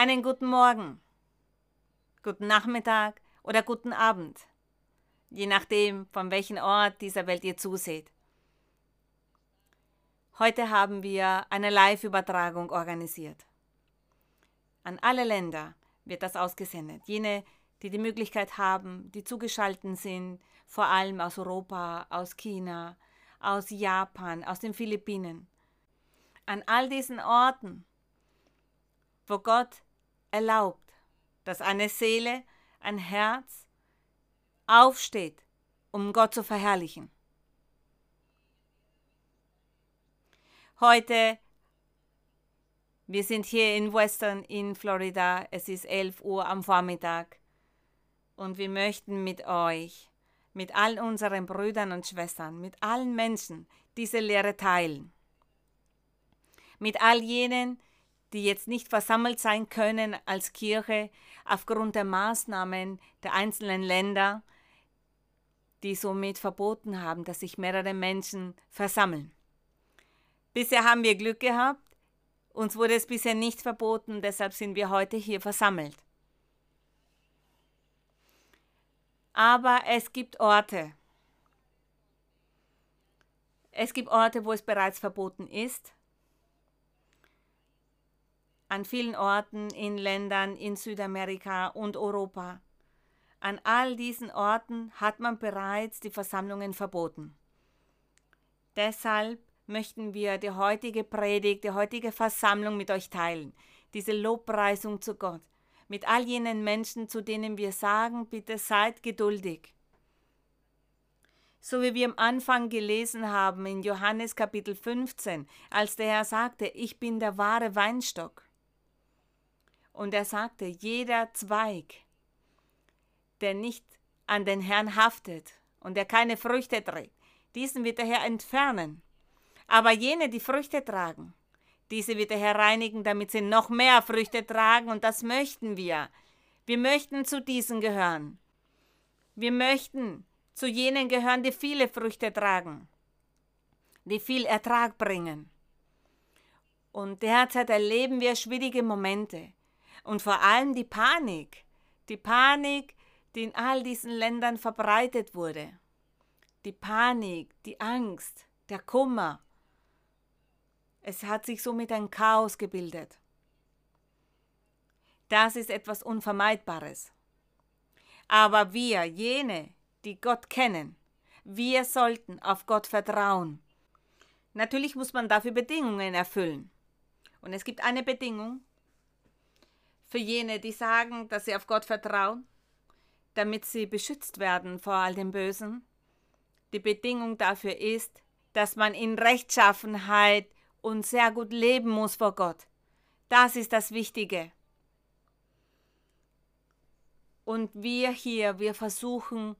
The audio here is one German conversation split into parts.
einen guten Morgen, guten Nachmittag oder guten Abend, je nachdem, von welchem Ort dieser Welt ihr zuseht. Heute haben wir eine Live-Übertragung organisiert. An alle Länder wird das ausgesendet. Jene, die die Möglichkeit haben, die zugeschaltet sind, vor allem aus Europa, aus China, aus Japan, aus den Philippinen. An all diesen Orten, wo Gott erlaubt, dass eine Seele, ein Herz aufsteht, um Gott zu verherrlichen. Heute, wir sind hier in Western in Florida, es ist 11 Uhr am Vormittag und wir möchten mit euch, mit all unseren Brüdern und Schwestern, mit allen Menschen diese Lehre teilen. Mit all jenen, die jetzt nicht versammelt sein können als Kirche aufgrund der Maßnahmen der einzelnen Länder, die somit verboten haben, dass sich mehrere Menschen versammeln. Bisher haben wir Glück gehabt, uns wurde es bisher nicht verboten, deshalb sind wir heute hier versammelt. Aber es gibt Orte. Es gibt Orte, wo es bereits verboten ist. An vielen Orten in Ländern in Südamerika und Europa. An all diesen Orten hat man bereits die Versammlungen verboten. Deshalb möchten wir die heutige Predigt, die heutige Versammlung mit euch teilen. Diese Lobpreisung zu Gott mit all jenen Menschen, zu denen wir sagen, bitte seid geduldig. So wie wir am Anfang gelesen haben in Johannes Kapitel 15, als der Herr sagte, ich bin der wahre Weinstock. Und er sagte, jeder Zweig, der nicht an den Herrn haftet und der keine Früchte trägt, diesen wird der Herr entfernen. Aber jene, die Früchte tragen, diese wieder hereinigen, damit sie noch mehr Früchte tragen und das möchten wir. Wir möchten zu diesen gehören. Wir möchten zu jenen gehören, die viele Früchte tragen, die viel Ertrag bringen. Und derzeit erleben wir schwierige Momente und vor allem die Panik, die Panik, die in all diesen Ländern verbreitet wurde. Die Panik, die Angst, der Kummer, es hat sich somit ein Chaos gebildet. Das ist etwas Unvermeidbares. Aber wir, jene, die Gott kennen, wir sollten auf Gott vertrauen. Natürlich muss man dafür Bedingungen erfüllen. Und es gibt eine Bedingung für jene, die sagen, dass sie auf Gott vertrauen, damit sie beschützt werden vor all dem Bösen. Die Bedingung dafür ist, dass man in Rechtschaffenheit und sehr gut leben muss vor Gott. Das ist das Wichtige. Und wir hier, wir versuchen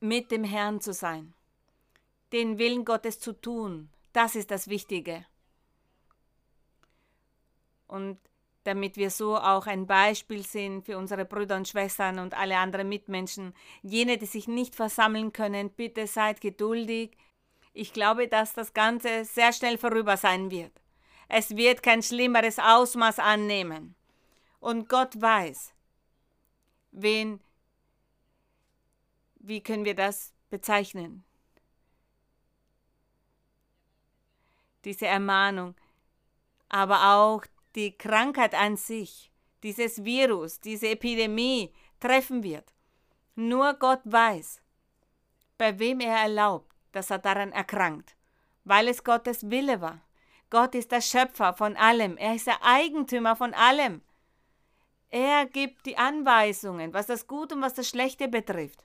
mit dem Herrn zu sein, den Willen Gottes zu tun. Das ist das Wichtige. Und damit wir so auch ein Beispiel sind für unsere Brüder und Schwestern und alle anderen Mitmenschen, jene, die sich nicht versammeln können, bitte seid geduldig, ich glaube, dass das Ganze sehr schnell vorüber sein wird. Es wird kein schlimmeres Ausmaß annehmen. Und Gott weiß, wen, wie können wir das bezeichnen? Diese Ermahnung, aber auch die Krankheit an sich, dieses Virus, diese Epidemie treffen wird. Nur Gott weiß, bei wem er erlaubt dass er daran erkrankt, weil es Gottes Wille war. Gott ist der Schöpfer von allem, er ist der Eigentümer von allem. Er gibt die Anweisungen, was das Gute und was das Schlechte betrifft.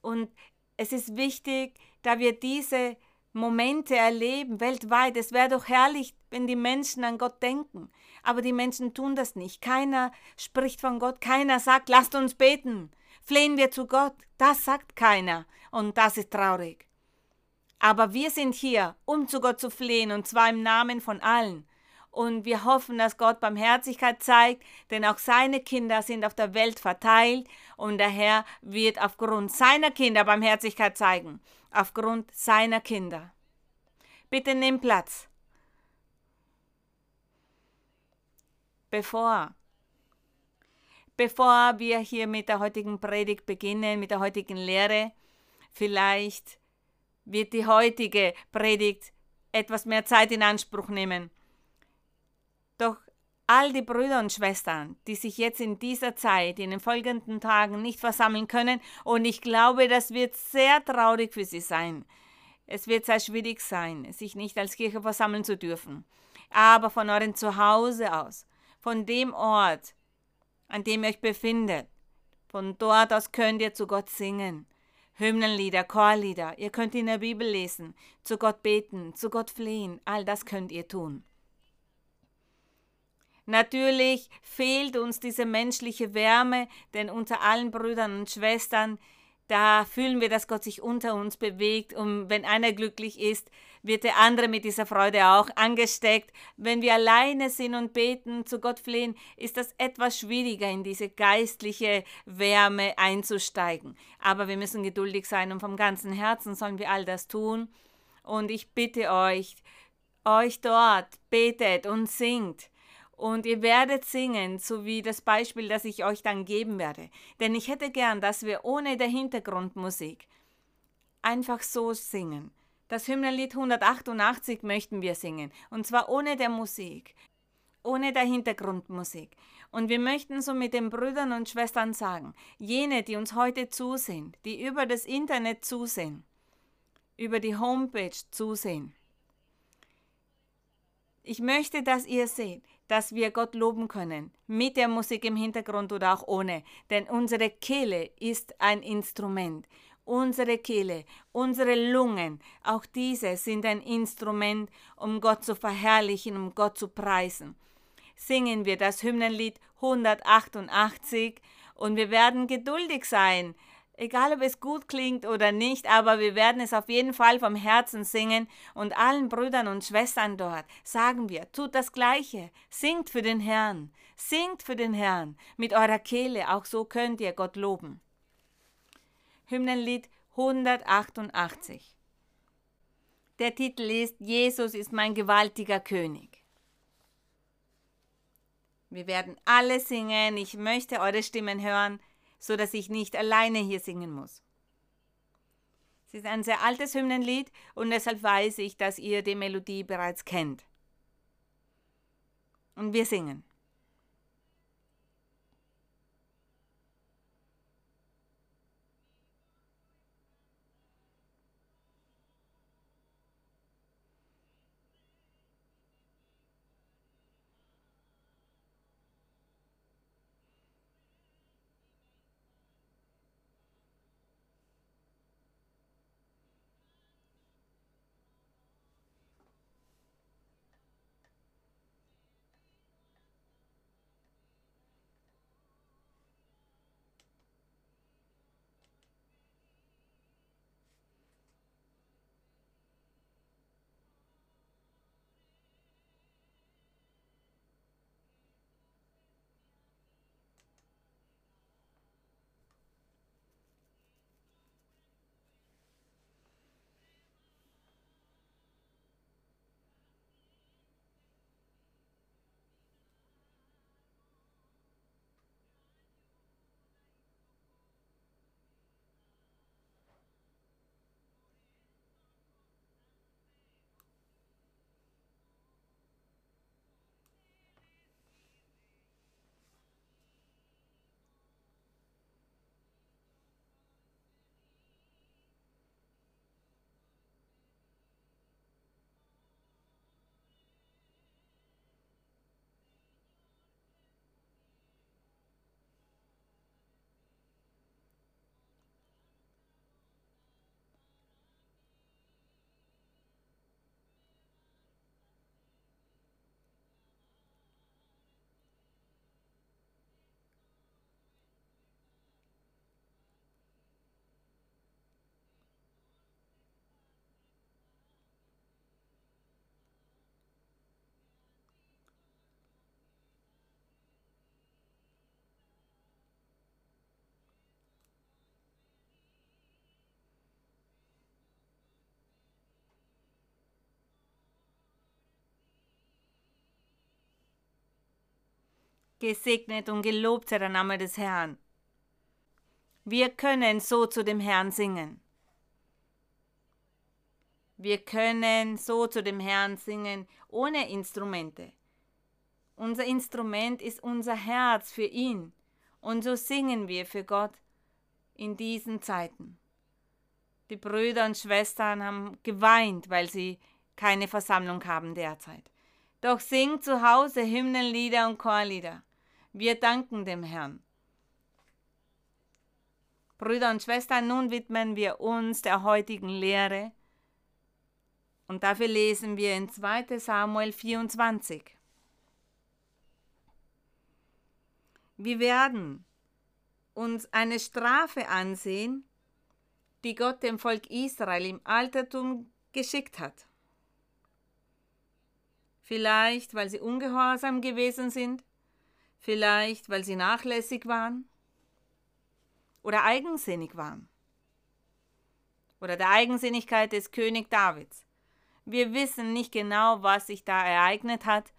Und es ist wichtig, da wir diese Momente erleben weltweit. Es wäre doch herrlich, wenn die Menschen an Gott denken. Aber die Menschen tun das nicht. Keiner spricht von Gott. Keiner sagt, lasst uns beten. Flehen wir zu Gott. Das sagt keiner und das ist traurig. Aber wir sind hier, um zu Gott zu flehen, und zwar im Namen von allen. Und wir hoffen, dass Gott Barmherzigkeit zeigt, denn auch seine Kinder sind auf der Welt verteilt und der Herr wird aufgrund seiner Kinder Barmherzigkeit zeigen. Aufgrund seiner Kinder. Bitte nimm Platz. bevor bevor wir hier mit der heutigen Predigt beginnen, mit der heutigen Lehre, vielleicht wird die heutige Predigt etwas mehr Zeit in Anspruch nehmen. Doch all die Brüder und Schwestern, die sich jetzt in dieser Zeit, in den folgenden Tagen nicht versammeln können, und ich glaube, das wird sehr traurig für sie sein. Es wird sehr schwierig sein, sich nicht als Kirche versammeln zu dürfen. Aber von eurem Zuhause aus, von dem Ort, an dem ihr euch befindet, von dort aus könnt ihr zu Gott singen. Hymnenlieder, Chorlieder, ihr könnt in der Bibel lesen, zu Gott beten, zu Gott flehen, all das könnt ihr tun. Natürlich fehlt uns diese menschliche Wärme, denn unter allen Brüdern und Schwestern da fühlen wir, dass Gott sich unter uns bewegt und wenn einer glücklich ist, wird der andere mit dieser Freude auch angesteckt. Wenn wir alleine sind und beten, zu Gott flehen, ist das etwas schwieriger, in diese geistliche Wärme einzusteigen. Aber wir müssen geduldig sein und vom ganzen Herzen sollen wir all das tun. Und ich bitte euch, euch dort betet und singt und ihr werdet singen, so wie das Beispiel, das ich euch dann geben werde. Denn ich hätte gern, dass wir ohne der Hintergrundmusik einfach so singen. Das Hymnenlied 188 möchten wir singen. Und zwar ohne der Musik, ohne der Hintergrundmusik. Und wir möchten so mit den Brüdern und Schwestern sagen, jene, die uns heute zusehen, die über das Internet zusehen, über die Homepage zusehen. Ich möchte, dass ihr seht, dass wir Gott loben können, mit der Musik im Hintergrund oder auch ohne, denn unsere Kehle ist ein Instrument. Unsere Kehle, unsere Lungen, auch diese sind ein Instrument, um Gott zu verherrlichen, um Gott zu preisen. Singen wir das Hymnenlied 188 und wir werden geduldig sein, Egal ob es gut klingt oder nicht, aber wir werden es auf jeden Fall vom Herzen singen und allen Brüdern und Schwestern dort sagen wir, tut das Gleiche, singt für den Herrn, singt für den Herrn. Mit eurer Kehle, auch so könnt ihr Gott loben. Hymnenlied 188 Der Titel ist Jesus ist mein gewaltiger König. Wir werden alle singen, ich möchte eure Stimmen hören so dass ich nicht alleine hier singen muss. Es ist ein sehr altes Hymnenlied und deshalb weiß ich, dass ihr die Melodie bereits kennt. Und wir singen. Gesegnet und gelobt sei der Name des Herrn. Wir können so zu dem Herrn singen. Wir können so zu dem Herrn singen ohne Instrumente. Unser Instrument ist unser Herz für ihn. Und so singen wir für Gott in diesen Zeiten. Die Brüder und Schwestern haben geweint, weil sie keine Versammlung haben derzeit. Doch singt zu Hause Hymnenlieder und Chorlieder. Wir danken dem Herrn. Brüder und Schwestern, nun widmen wir uns der heutigen Lehre. Und dafür lesen wir in 2 Samuel 24. Wir werden uns eine Strafe ansehen, die Gott dem Volk Israel im Altertum geschickt hat. Vielleicht, weil sie ungehorsam gewesen sind, vielleicht, weil sie nachlässig waren oder eigensinnig waren oder der Eigensinnigkeit des König Davids. Wir wissen nicht genau, was sich da ereignet hat,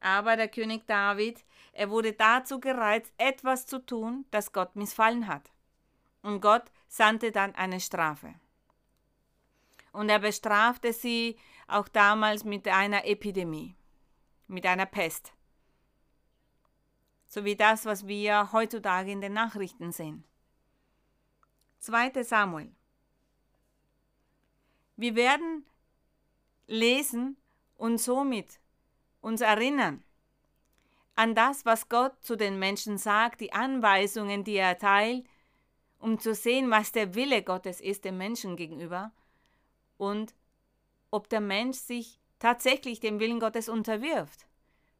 aber der König David, er wurde dazu gereizt, etwas zu tun, das Gott missfallen hat. Und Gott sandte dann eine Strafe. Und er bestrafte sie auch damals mit einer Epidemie, mit einer Pest. So wie das, was wir heutzutage in den Nachrichten sehen. 2. Samuel. Wir werden lesen und somit uns erinnern an das, was Gott zu den Menschen sagt, die Anweisungen, die er erteilt, um zu sehen, was der Wille Gottes ist dem Menschen gegenüber und ob der Mensch sich tatsächlich dem Willen Gottes unterwirft.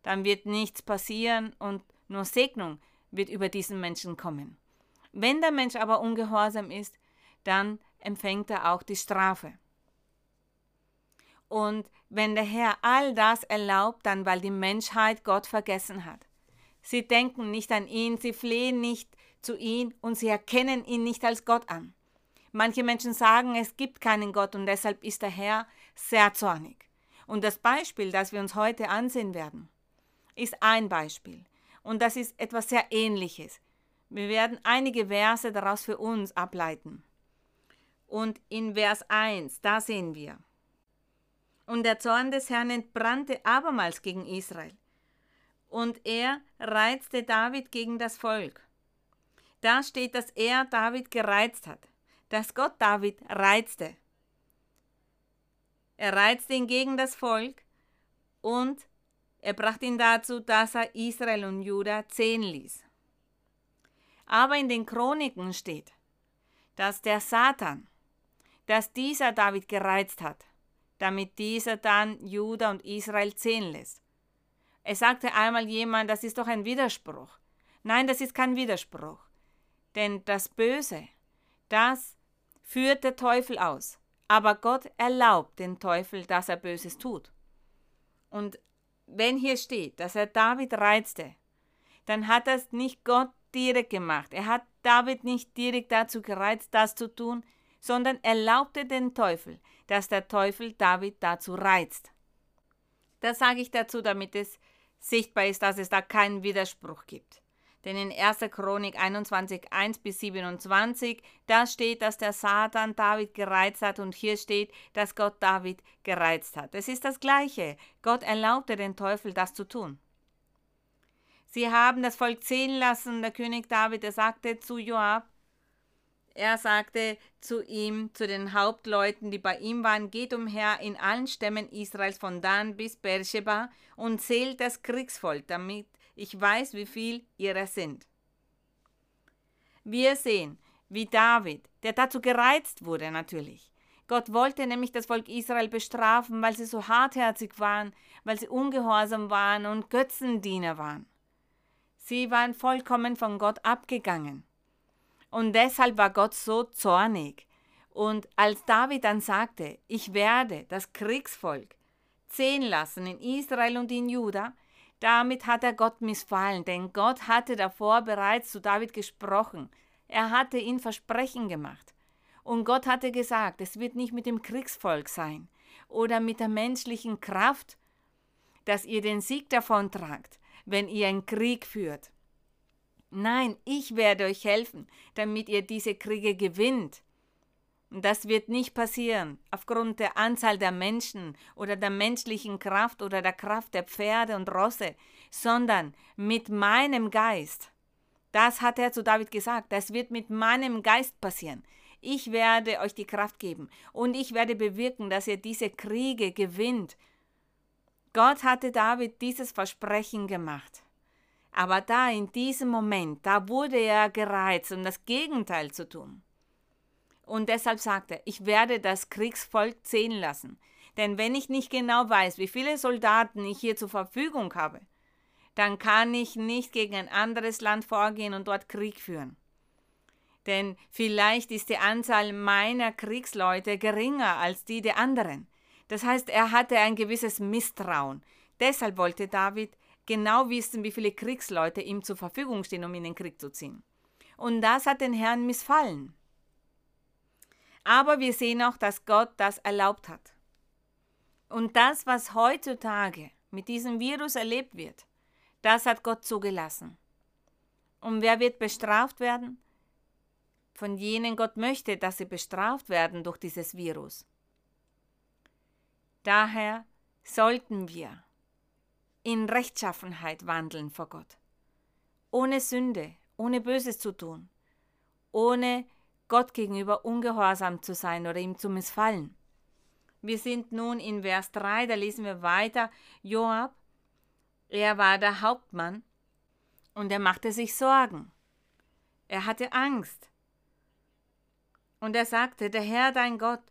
Dann wird nichts passieren und nur Segnung wird über diesen Menschen kommen. Wenn der Mensch aber ungehorsam ist, dann empfängt er auch die Strafe. Und wenn der Herr all das erlaubt, dann weil die Menschheit Gott vergessen hat. Sie denken nicht an ihn, sie flehen nicht zu ihm und sie erkennen ihn nicht als Gott an. Manche Menschen sagen, es gibt keinen Gott und deshalb ist der Herr sehr zornig. Und das Beispiel, das wir uns heute ansehen werden, ist ein Beispiel. Und das ist etwas sehr Ähnliches. Wir werden einige Verse daraus für uns ableiten. Und in Vers 1, da sehen wir, und der Zorn des Herrn entbrannte abermals gegen Israel. Und er reizte David gegen das Volk. Da steht, dass er David gereizt hat, dass Gott David reizte. Er reizte ihn gegen das Volk und er brachte ihn dazu, dass er Israel und Juda zählen ließ. Aber in den Chroniken steht, dass der Satan, dass dieser David gereizt hat damit dieser dann Juda und Israel zählen lässt. Es sagte einmal jemand, das ist doch ein Widerspruch. Nein, das ist kein Widerspruch. Denn das Böse, das führt der Teufel aus. Aber Gott erlaubt den Teufel, dass er Böses tut. Und wenn hier steht, dass er David reizte, dann hat das nicht Gott direkt gemacht. Er hat David nicht direkt dazu gereizt, das zu tun, sondern erlaubte den Teufel, dass der Teufel David dazu reizt. Das sage ich dazu, damit es sichtbar ist, dass es da keinen Widerspruch gibt. Denn in 1. Chronik 21, 1 bis 27, da steht, dass der Satan David gereizt hat und hier steht, dass Gott David gereizt hat. Es ist das Gleiche. Gott erlaubte den Teufel, das zu tun. Sie haben das Volk zählen lassen. Der König David, er sagte zu Joab, er sagte zu ihm, zu den Hauptleuten, die bei ihm waren, geht umher in allen Stämmen Israels von Dan bis Beersheba und zählt das Kriegsvolk, damit ich weiß, wie viel ihrer sind. Wir sehen, wie David, der dazu gereizt wurde natürlich. Gott wollte nämlich das Volk Israel bestrafen, weil sie so hartherzig waren, weil sie ungehorsam waren und Götzendiener waren. Sie waren vollkommen von Gott abgegangen. Und deshalb war Gott so zornig. Und als David dann sagte, ich werde das Kriegsvolk zählen lassen in Israel und in Juda, damit hat er Gott missfallen, denn Gott hatte davor bereits zu David gesprochen. Er hatte ihn Versprechen gemacht. Und Gott hatte gesagt, es wird nicht mit dem Kriegsvolk sein oder mit der menschlichen Kraft, dass ihr den Sieg davontragt, wenn ihr einen Krieg führt. Nein, ich werde euch helfen, damit ihr diese Kriege gewinnt. Und das wird nicht passieren aufgrund der Anzahl der Menschen oder der menschlichen Kraft oder der Kraft der Pferde und Rosse, sondern mit meinem Geist. Das hat er zu David gesagt. Das wird mit meinem Geist passieren. Ich werde euch die Kraft geben und ich werde bewirken, dass ihr diese Kriege gewinnt. Gott hatte David dieses Versprechen gemacht. Aber da in diesem Moment, da wurde er gereizt, um das Gegenteil zu tun. Und deshalb sagte er, ich werde das Kriegsvolk zählen lassen. Denn wenn ich nicht genau weiß, wie viele Soldaten ich hier zur Verfügung habe, dann kann ich nicht gegen ein anderes Land vorgehen und dort Krieg führen. Denn vielleicht ist die Anzahl meiner Kriegsleute geringer als die der anderen. Das heißt, er hatte ein gewisses Misstrauen. Deshalb wollte David genau wissen, wie viele Kriegsleute ihm zur Verfügung stehen, um in den Krieg zu ziehen. Und das hat den Herrn missfallen. Aber wir sehen auch, dass Gott das erlaubt hat. Und das, was heutzutage mit diesem Virus erlebt wird, das hat Gott zugelassen. Und wer wird bestraft werden? Von jenen Gott möchte, dass sie bestraft werden durch dieses Virus. Daher sollten wir in Rechtschaffenheit wandeln vor Gott. Ohne Sünde, ohne Böses zu tun, ohne Gott gegenüber ungehorsam zu sein oder ihm zu missfallen. Wir sind nun in Vers 3, da lesen wir weiter, Joab, er war der Hauptmann und er machte sich Sorgen. Er hatte Angst. Und er sagte, der Herr dein Gott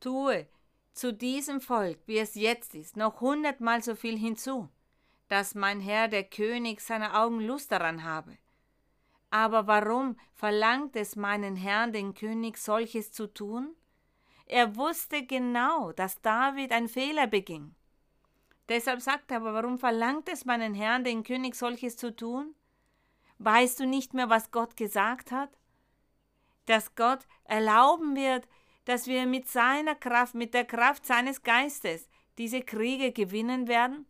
tue zu diesem Volk, wie es jetzt ist, noch hundertmal so viel hinzu dass mein Herr der König seine Augen Lust daran habe. Aber warum verlangt es meinen Herrn den König solches zu tun? Er wusste genau, dass David ein Fehler beging. Deshalb sagt er, aber warum verlangt es meinen Herrn den König solches zu tun? Weißt du nicht mehr, was Gott gesagt hat? Dass Gott erlauben wird, dass wir mit seiner Kraft, mit der Kraft seines Geistes diese Kriege gewinnen werden?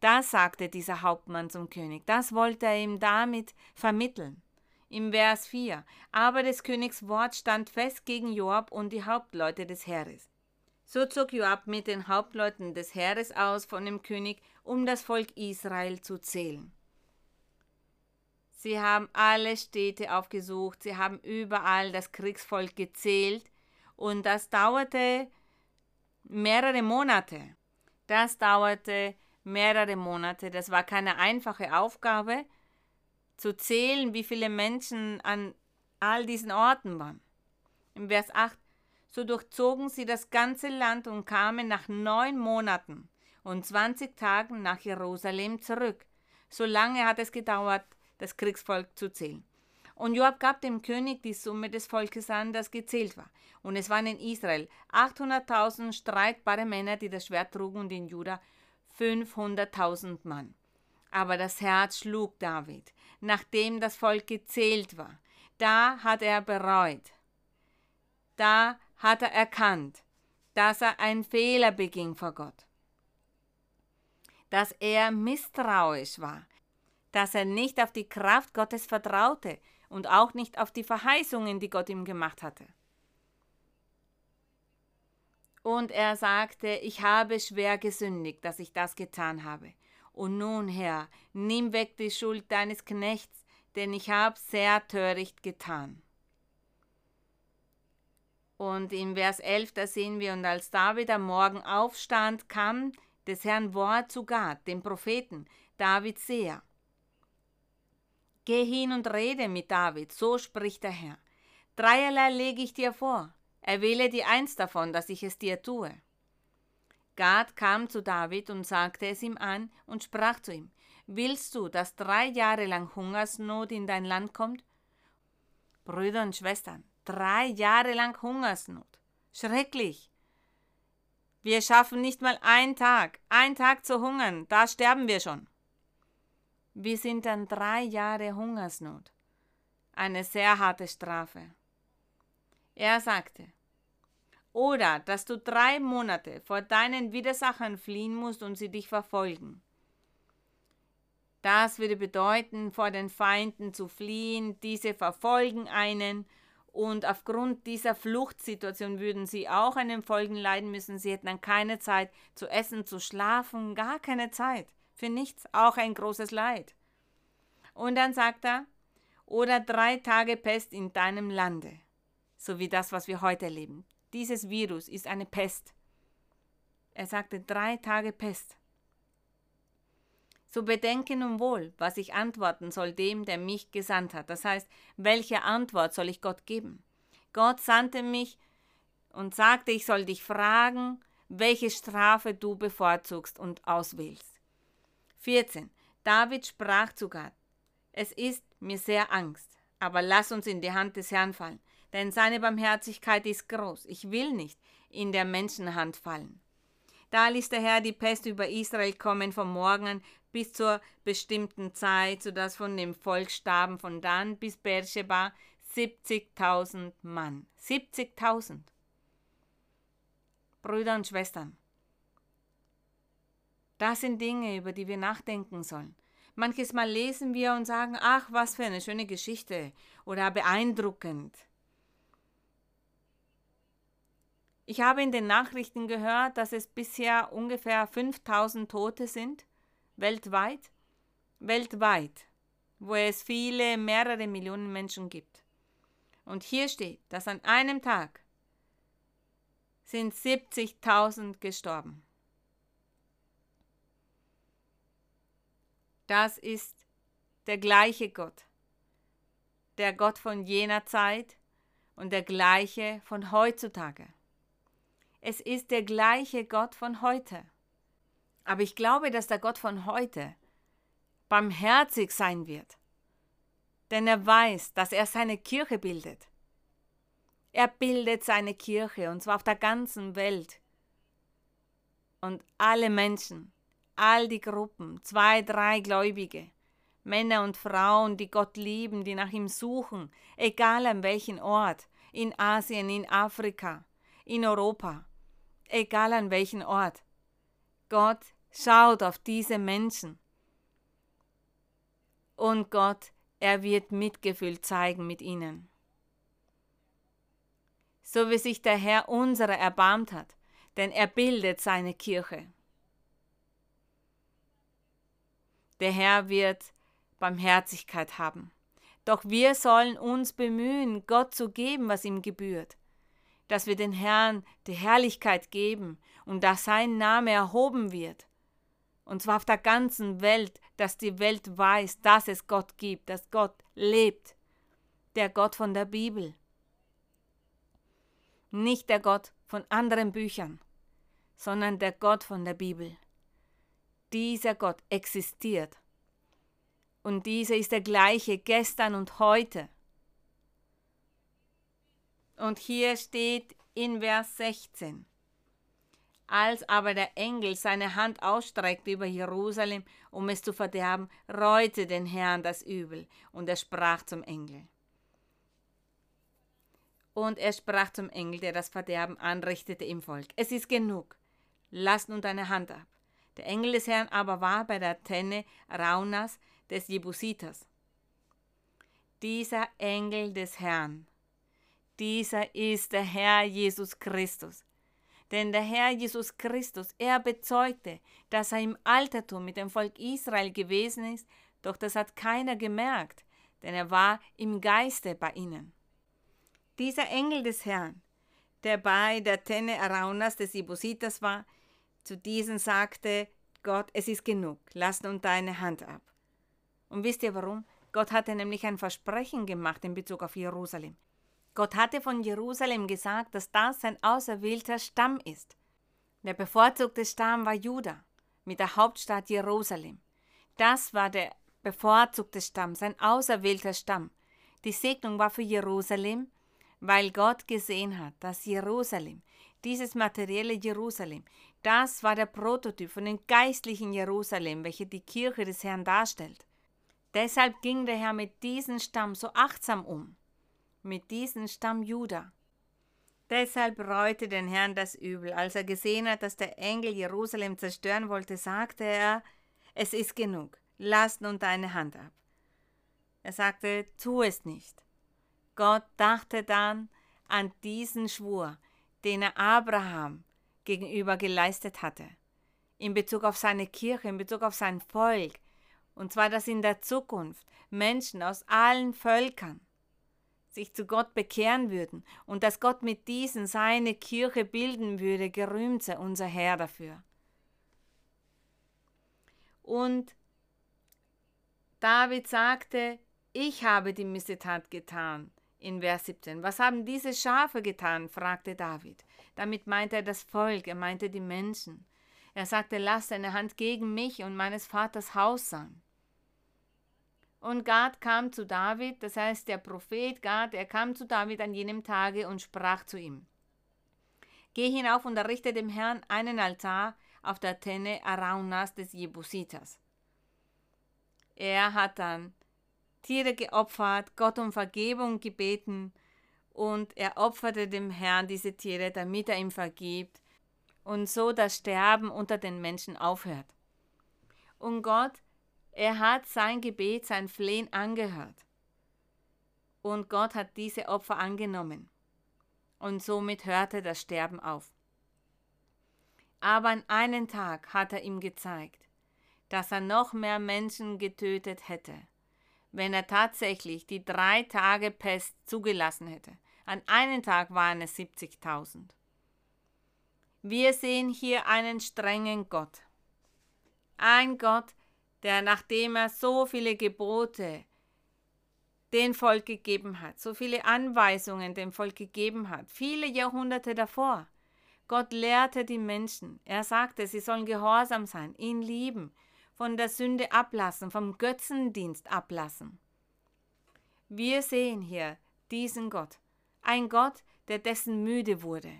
Das sagte dieser Hauptmann zum König, das wollte er ihm damit vermitteln. Im Vers 4. Aber des Königs Wort stand fest gegen Joab und die Hauptleute des Heeres. So zog Joab mit den Hauptleuten des Heeres aus von dem König, um das Volk Israel zu zählen. Sie haben alle Städte aufgesucht, sie haben überall das Kriegsvolk gezählt und das dauerte mehrere Monate. Das dauerte mehrere Monate. Das war keine einfache Aufgabe, zu zählen, wie viele Menschen an all diesen Orten waren. Im Vers 8, so durchzogen sie das ganze Land und kamen nach neun Monaten und zwanzig Tagen nach Jerusalem zurück. So lange hat es gedauert, das Kriegsvolk zu zählen. Und Joab gab dem König die Summe des Volkes an, das gezählt war. Und es waren in Israel 800.000 streitbare Männer, die das Schwert trugen, und in Juda 500.000 Mann. Aber das Herz schlug David, nachdem das Volk gezählt war. Da hat er bereut. Da hat er erkannt, dass er einen Fehler beging vor Gott. Dass er misstrauisch war, dass er nicht auf die Kraft Gottes vertraute und auch nicht auf die Verheißungen, die Gott ihm gemacht hatte. Und er sagte, ich habe schwer gesündigt, dass ich das getan habe. Und nun, Herr, nimm weg die Schuld deines Knechts, denn ich habe sehr töricht getan. Und in Vers 11, da sehen wir, und als David am Morgen aufstand, kam des Herrn Wort zu Gad, dem Propheten, David Seher. Geh hin und rede mit David, so spricht der Herr. Dreierlei lege ich dir vor. Erwähle dir eins davon, dass ich es dir tue. Gad kam zu David und sagte es ihm an und sprach zu ihm, Willst du, dass drei Jahre lang Hungersnot in dein Land kommt? Brüder und Schwestern, drei Jahre lang Hungersnot. Schrecklich. Wir schaffen nicht mal einen Tag, einen Tag zu hungern, da sterben wir schon. Wir sind dann drei Jahre Hungersnot. Eine sehr harte Strafe. Er sagte, oder dass du drei Monate vor deinen Widersachern fliehen musst und sie dich verfolgen. Das würde bedeuten, vor den Feinden zu fliehen, diese verfolgen einen und aufgrund dieser Fluchtsituation würden sie auch an Folgen leiden müssen. Sie hätten dann keine Zeit zu essen, zu schlafen, gar keine Zeit. Für nichts, auch ein großes Leid. Und dann sagt er, oder drei Tage Pest in deinem Lande, so wie das, was wir heute erleben. Dieses Virus ist eine Pest. Er sagte drei Tage Pest. So bedenke nun wohl, was ich antworten soll dem, der mich gesandt hat. Das heißt, welche Antwort soll ich Gott geben? Gott sandte mich und sagte, ich soll dich fragen, welche Strafe du bevorzugst und auswählst. 14. David sprach zu Gott, es ist mir sehr Angst, aber lass uns in die Hand des Herrn fallen, denn seine Barmherzigkeit ist groß. Ich will nicht in der Menschenhand fallen. Da ließ der Herr die Pest über Israel kommen vom Morgen bis zur bestimmten Zeit, sodass von dem Volk starben von Dan bis Beersheba 70.000 Mann. 70.000. Brüder und Schwestern, das sind Dinge, über die wir nachdenken sollen. Manches Mal lesen wir und sagen, ach, was für eine schöne Geschichte oder beeindruckend. Ich habe in den Nachrichten gehört, dass es bisher ungefähr 5000 Tote sind weltweit, weltweit, wo es viele, mehrere Millionen Menschen gibt. Und hier steht, dass an einem Tag sind 70.000 gestorben. Das ist der gleiche Gott, der Gott von jener Zeit und der gleiche von heutzutage. Es ist der gleiche Gott von heute. Aber ich glaube, dass der Gott von heute barmherzig sein wird. Denn er weiß, dass er seine Kirche bildet. Er bildet seine Kirche und zwar auf der ganzen Welt. Und alle Menschen, all die Gruppen, zwei, drei Gläubige, Männer und Frauen, die Gott lieben, die nach ihm suchen, egal an welchem Ort, in Asien, in Afrika, in Europa, egal an welchem Ort. Gott Schaut auf diese Menschen. Und Gott, er wird Mitgefühl zeigen mit ihnen. So wie sich der Herr unserer erbarmt hat, denn er bildet seine Kirche. Der Herr wird Barmherzigkeit haben. Doch wir sollen uns bemühen, Gott zu geben, was ihm gebührt, dass wir den Herrn die Herrlichkeit geben und dass sein Name erhoben wird und zwar auf der ganzen Welt, dass die Welt weiß, dass es Gott gibt, dass Gott lebt, der Gott von der Bibel, nicht der Gott von anderen Büchern, sondern der Gott von der Bibel. Dieser Gott existiert und dieser ist der gleiche gestern und heute. Und hier steht in Vers 16, als aber der Engel seine Hand ausstreckte über Jerusalem, um es zu verderben, reute den Herrn das Übel, und er sprach zum Engel. Und er sprach zum Engel, der das Verderben anrichtete im Volk. Es ist genug, lass nun deine Hand ab. Der Engel des Herrn aber war bei der Tenne Raunas des Jebusiters. Dieser Engel des Herrn, dieser ist der Herr Jesus Christus, denn der Herr Jesus Christus, er bezeugte, dass er im Altertum mit dem Volk Israel gewesen ist, doch das hat keiner gemerkt, denn er war im Geiste bei ihnen. Dieser Engel des Herrn, der bei der Tenne Araunas des Ibusitas war, zu diesen sagte Gott, es ist genug, lass nun deine Hand ab. Und wisst ihr warum? Gott hatte nämlich ein Versprechen gemacht in Bezug auf Jerusalem. Gott hatte von Jerusalem gesagt, dass das sein auserwählter Stamm ist. Der bevorzugte Stamm war Juda mit der Hauptstadt Jerusalem. Das war der bevorzugte Stamm, sein auserwählter Stamm. Die Segnung war für Jerusalem, weil Gott gesehen hat, dass Jerusalem, dieses materielle Jerusalem, das war der Prototyp von dem geistlichen Jerusalem, welche die Kirche des Herrn darstellt. Deshalb ging der Herr mit diesem Stamm so achtsam um mit diesem Stamm Juda. Deshalb reute den Herrn das Übel. Als er gesehen hat, dass der Engel Jerusalem zerstören wollte, sagte er, es ist genug, lass nun deine Hand ab. Er sagte, tu es nicht. Gott dachte dann an diesen Schwur, den er Abraham gegenüber geleistet hatte, in Bezug auf seine Kirche, in Bezug auf sein Volk, und zwar, dass in der Zukunft Menschen aus allen Völkern sich zu Gott bekehren würden und dass Gott mit diesen seine Kirche bilden würde, gerühmt sei unser Herr dafür. Und David sagte, ich habe die Missetat getan. In Vers 17. Was haben diese Schafe getan? fragte David. Damit meinte er das Volk, er meinte die Menschen. Er sagte, lass deine Hand gegen mich und meines Vaters Haus sein. Und Gad kam zu David, das heißt der Prophet Gad, er kam zu David an jenem Tage und sprach zu ihm. Geh hinauf und errichte dem Herrn einen Altar auf der Tenne Araunas des Jebusitas. Er hat dann Tiere geopfert, Gott um Vergebung gebeten und er opferte dem Herrn diese Tiere, damit er ihm vergibt und so das Sterben unter den Menschen aufhört. Und Gott er hat sein Gebet, sein Flehen angehört. Und Gott hat diese Opfer angenommen. Und somit hörte das Sterben auf. Aber an einem Tag hat er ihm gezeigt, dass er noch mehr Menschen getötet hätte, wenn er tatsächlich die drei Tage Pest zugelassen hätte. An einem Tag waren es 70.000. Wir sehen hier einen strengen Gott. Ein Gott, der nachdem er so viele Gebote dem Volk gegeben hat, so viele Anweisungen dem Volk gegeben hat, viele Jahrhunderte davor. Gott lehrte die Menschen. Er sagte, sie sollen gehorsam sein, ihn lieben, von der Sünde ablassen, vom Götzendienst ablassen. Wir sehen hier diesen Gott, ein Gott, der dessen müde wurde,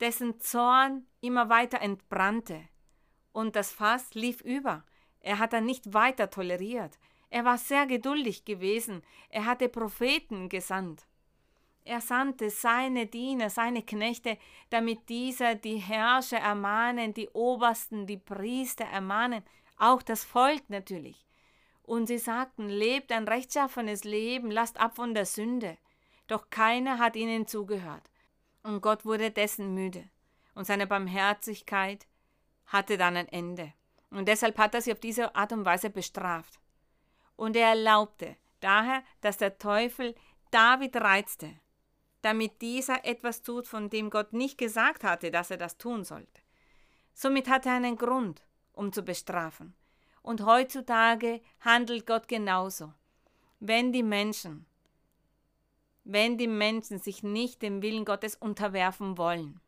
dessen Zorn immer weiter entbrannte, und das Fass lief über. Er hat dann nicht weiter toleriert. Er war sehr geduldig gewesen. Er hatte Propheten gesandt. Er sandte seine Diener, seine Knechte, damit dieser die Herrscher ermahnen, die Obersten, die Priester ermahnen, auch das Volk natürlich. Und sie sagten, lebt ein rechtschaffenes Leben, lasst ab von der Sünde. Doch keiner hat ihnen zugehört. Und Gott wurde dessen müde. Und seine Barmherzigkeit hatte dann ein Ende. Und deshalb hat er sie auf diese Art und Weise bestraft. Und er erlaubte daher, dass der Teufel David reizte, damit dieser etwas tut, von dem Gott nicht gesagt hatte, dass er das tun sollte. Somit hat er einen Grund, um zu bestrafen. Und heutzutage handelt Gott genauso. Wenn die Menschen, wenn die Menschen sich nicht dem Willen Gottes unterwerfen wollen.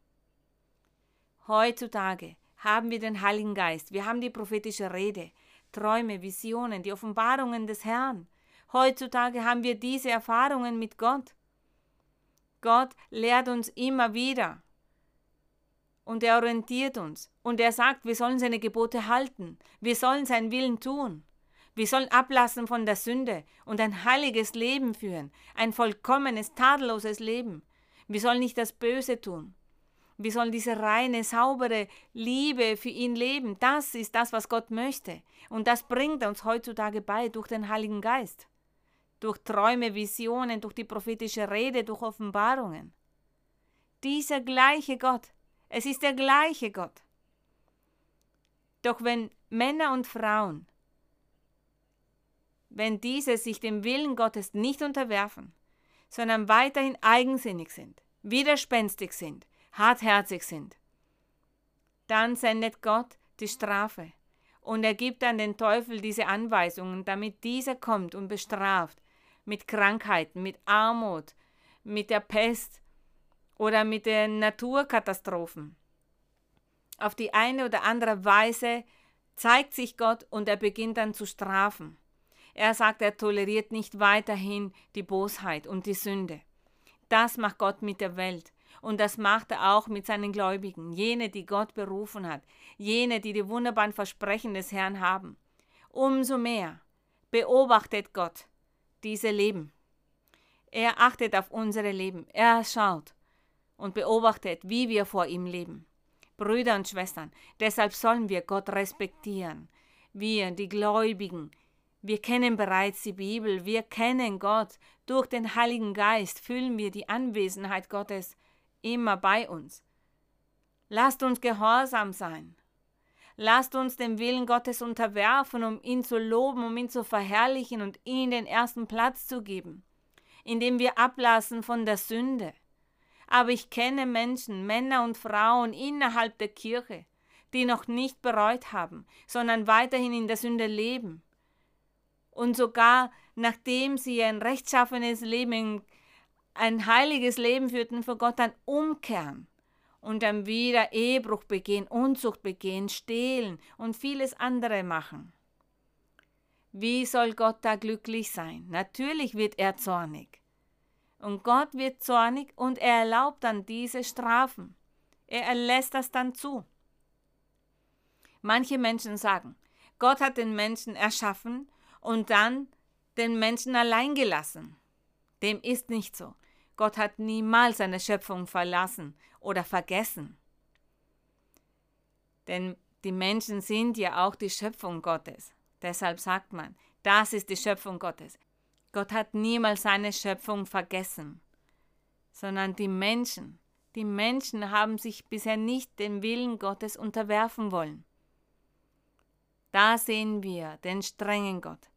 Heutzutage haben wir den Heiligen Geist, wir haben die prophetische Rede, Träume, Visionen, die Offenbarungen des Herrn. Heutzutage haben wir diese Erfahrungen mit Gott. Gott lehrt uns immer wieder. Und er orientiert uns. Und er sagt, wir sollen seine Gebote halten. Wir sollen seinen Willen tun. Wir sollen ablassen von der Sünde und ein heiliges Leben führen. Ein vollkommenes, tadelloses Leben. Wir sollen nicht das Böse tun. Wir sollen diese reine, saubere Liebe für ihn leben. Das ist das, was Gott möchte. Und das bringt er uns heutzutage bei durch den Heiligen Geist. Durch Träume, Visionen, durch die prophetische Rede, durch Offenbarungen. Dieser gleiche Gott. Es ist der gleiche Gott. Doch wenn Männer und Frauen, wenn diese sich dem Willen Gottes nicht unterwerfen, sondern weiterhin eigensinnig sind, widerspenstig sind, hartherzig sind. Dann sendet Gott die Strafe und er gibt an den Teufel diese Anweisungen, damit dieser kommt und bestraft mit Krankheiten, mit Armut, mit der Pest oder mit den Naturkatastrophen. Auf die eine oder andere Weise zeigt sich Gott und er beginnt dann zu strafen. Er sagt, er toleriert nicht weiterhin die Bosheit und die Sünde. Das macht Gott mit der Welt. Und das macht er auch mit seinen Gläubigen, jene, die Gott berufen hat, jene, die die wunderbaren Versprechen des Herrn haben. Umso mehr beobachtet Gott diese Leben. Er achtet auf unsere Leben. Er schaut und beobachtet, wie wir vor ihm leben. Brüder und Schwestern, deshalb sollen wir Gott respektieren. Wir, die Gläubigen, wir kennen bereits die Bibel, wir kennen Gott. Durch den Heiligen Geist fühlen wir die Anwesenheit Gottes immer bei uns. Lasst uns gehorsam sein. Lasst uns dem Willen Gottes unterwerfen, um ihn zu loben, um ihn zu verherrlichen und ihm den ersten Platz zu geben, indem wir ablassen von der Sünde. Aber ich kenne Menschen, Männer und Frauen innerhalb der Kirche, die noch nicht bereut haben, sondern weiterhin in der Sünde leben. Und sogar nachdem sie ein rechtschaffenes Leben, ein heiliges Leben führten vor Gott, dann umkehren und dann wieder Ehebruch begehen, Unzucht begehen, stehlen und vieles andere machen. Wie soll Gott da glücklich sein? Natürlich wird er zornig. Und Gott wird zornig und er erlaubt dann diese Strafen. Er lässt das dann zu. Manche Menschen sagen, Gott hat den Menschen erschaffen und dann den Menschen allein gelassen. Dem ist nicht so. Gott hat niemals seine Schöpfung verlassen oder vergessen. Denn die Menschen sind ja auch die Schöpfung Gottes. Deshalb sagt man, das ist die Schöpfung Gottes. Gott hat niemals seine Schöpfung vergessen, sondern die Menschen, die Menschen haben sich bisher nicht dem Willen Gottes unterwerfen wollen. Da sehen wir den strengen Gott.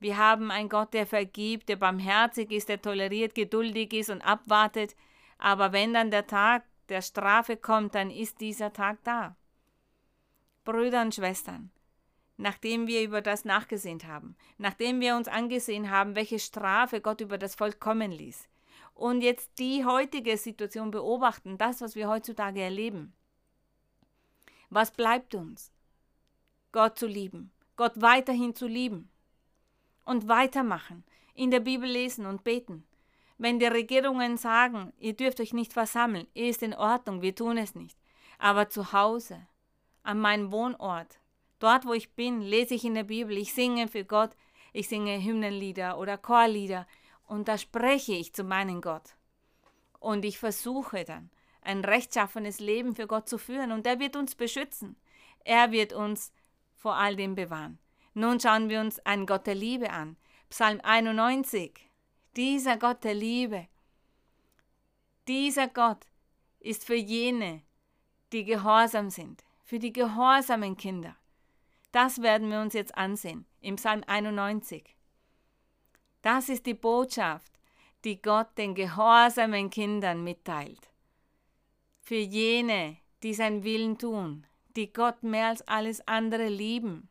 Wir haben einen Gott, der vergibt, der barmherzig ist, der toleriert, geduldig ist und abwartet. Aber wenn dann der Tag der Strafe kommt, dann ist dieser Tag da. Brüder und Schwestern, nachdem wir über das nachgesehen haben, nachdem wir uns angesehen haben, welche Strafe Gott über das Volk kommen ließ, und jetzt die heutige Situation beobachten, das, was wir heutzutage erleben, was bleibt uns? Gott zu lieben, Gott weiterhin zu lieben und weitermachen, in der Bibel lesen und beten. Wenn die Regierungen sagen, ihr dürft euch nicht versammeln, ist in Ordnung, wir tun es nicht. Aber zu Hause, an meinem Wohnort, dort wo ich bin, lese ich in der Bibel, ich singe für Gott, ich singe Hymnenlieder oder Chorlieder und da spreche ich zu meinem Gott. Und ich versuche dann, ein rechtschaffenes Leben für Gott zu führen und er wird uns beschützen. Er wird uns vor all dem bewahren. Nun schauen wir uns einen Gott der Liebe an. Psalm 91. Dieser Gott der Liebe. Dieser Gott ist für jene, die gehorsam sind, für die gehorsamen Kinder. Das werden wir uns jetzt ansehen im Psalm 91. Das ist die Botschaft, die Gott den gehorsamen Kindern mitteilt. Für jene, die sein Willen tun, die Gott mehr als alles andere lieben.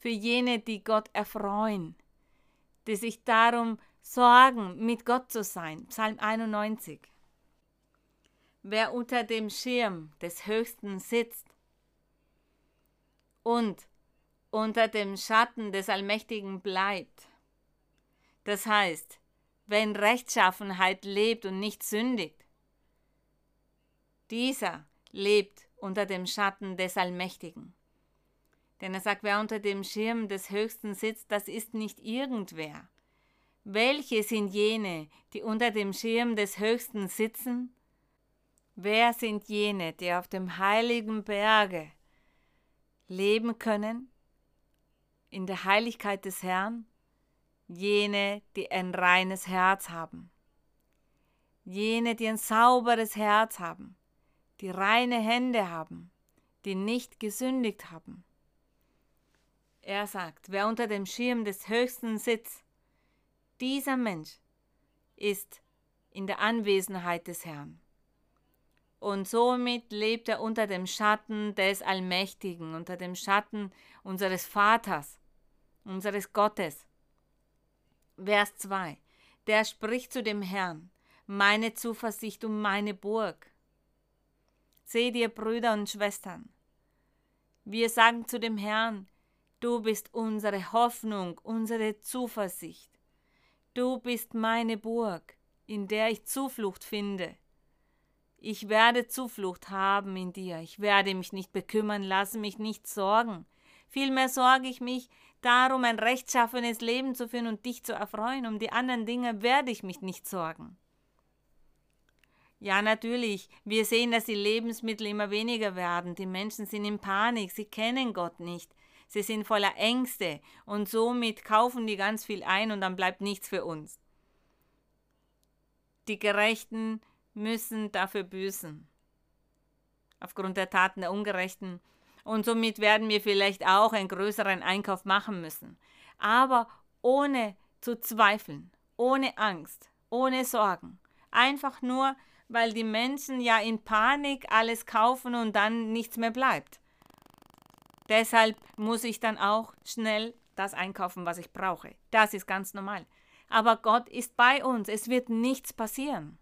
Für jene, die Gott erfreuen, die sich darum sorgen, mit Gott zu sein. Psalm 91. Wer unter dem Schirm des Höchsten sitzt und unter dem Schatten des Allmächtigen bleibt. Das heißt, wenn Rechtschaffenheit lebt und nicht sündigt, dieser lebt unter dem Schatten des Allmächtigen. Denn er sagt, wer unter dem Schirm des Höchsten sitzt, das ist nicht irgendwer. Welche sind jene, die unter dem Schirm des Höchsten sitzen? Wer sind jene, die auf dem heiligen Berge leben können, in der Heiligkeit des Herrn? Jene, die ein reines Herz haben. Jene, die ein sauberes Herz haben die reine Hände haben, die nicht gesündigt haben. Er sagt, wer unter dem Schirm des Höchsten sitzt, dieser Mensch ist in der Anwesenheit des Herrn. Und somit lebt er unter dem Schatten des Allmächtigen, unter dem Schatten unseres Vaters, unseres Gottes. Vers 2. Der spricht zu dem Herrn, meine Zuversicht und meine Burg. Seht ihr, Brüder und Schwestern, wir sagen zu dem Herrn, du bist unsere Hoffnung, unsere Zuversicht. Du bist meine Burg, in der ich Zuflucht finde. Ich werde Zuflucht haben in dir. Ich werde mich nicht bekümmern lassen, mich nicht sorgen. Vielmehr sorge ich mich darum, ein rechtschaffenes Leben zu führen und dich zu erfreuen. Um die anderen Dinge werde ich mich nicht sorgen. Ja, natürlich. Wir sehen, dass die Lebensmittel immer weniger werden. Die Menschen sind in Panik. Sie kennen Gott nicht. Sie sind voller Ängste und somit kaufen die ganz viel ein und dann bleibt nichts für uns. Die Gerechten müssen dafür büßen. Aufgrund der Taten der Ungerechten. Und somit werden wir vielleicht auch einen größeren Einkauf machen müssen. Aber ohne zu zweifeln, ohne Angst, ohne Sorgen. Einfach nur, weil die Menschen ja in Panik alles kaufen und dann nichts mehr bleibt. Deshalb muss ich dann auch schnell das einkaufen, was ich brauche. Das ist ganz normal. Aber Gott ist bei uns. Es wird nichts passieren.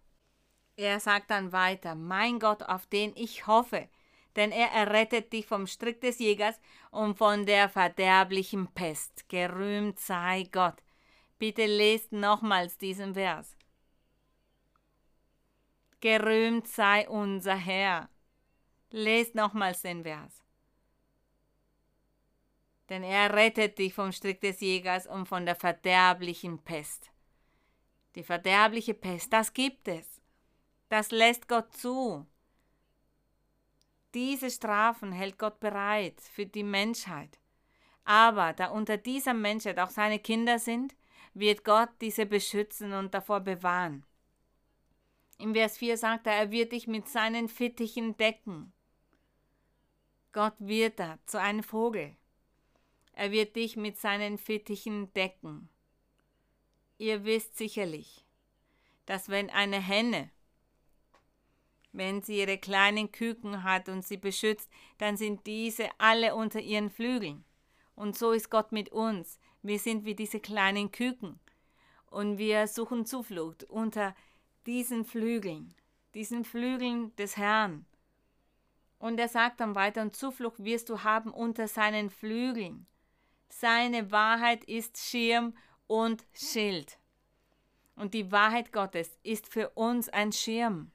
Er sagt dann weiter, mein Gott, auf den ich hoffe, denn er errettet dich vom Strick des Jägers und von der verderblichen Pest. Gerühmt sei Gott. Bitte lest nochmals diesen Vers. Gerühmt sei unser Herr. Lest nochmals den Vers. Denn er rettet dich vom Strick des Jägers und von der verderblichen Pest. Die verderbliche Pest, das gibt es. Das lässt Gott zu. Diese Strafen hält Gott bereit für die Menschheit. Aber da unter dieser Menschheit auch seine Kinder sind, wird Gott diese beschützen und davor bewahren. Im Vers 4 sagt er, er wird dich mit seinen Fittichen decken. Gott wird da zu einem Vogel. Er wird dich mit seinen Fittichen decken. Ihr wisst sicherlich, dass wenn eine Henne, wenn sie ihre kleinen Küken hat und sie beschützt, dann sind diese alle unter ihren Flügeln. Und so ist Gott mit uns. Wir sind wie diese kleinen Küken. Und wir suchen Zuflucht unter diesen Flügeln, diesen Flügeln des Herrn. Und er sagt dann weiter, und Zuflucht wirst du haben unter seinen Flügeln. Seine Wahrheit ist Schirm und Schild. Und die Wahrheit Gottes ist für uns ein Schirm.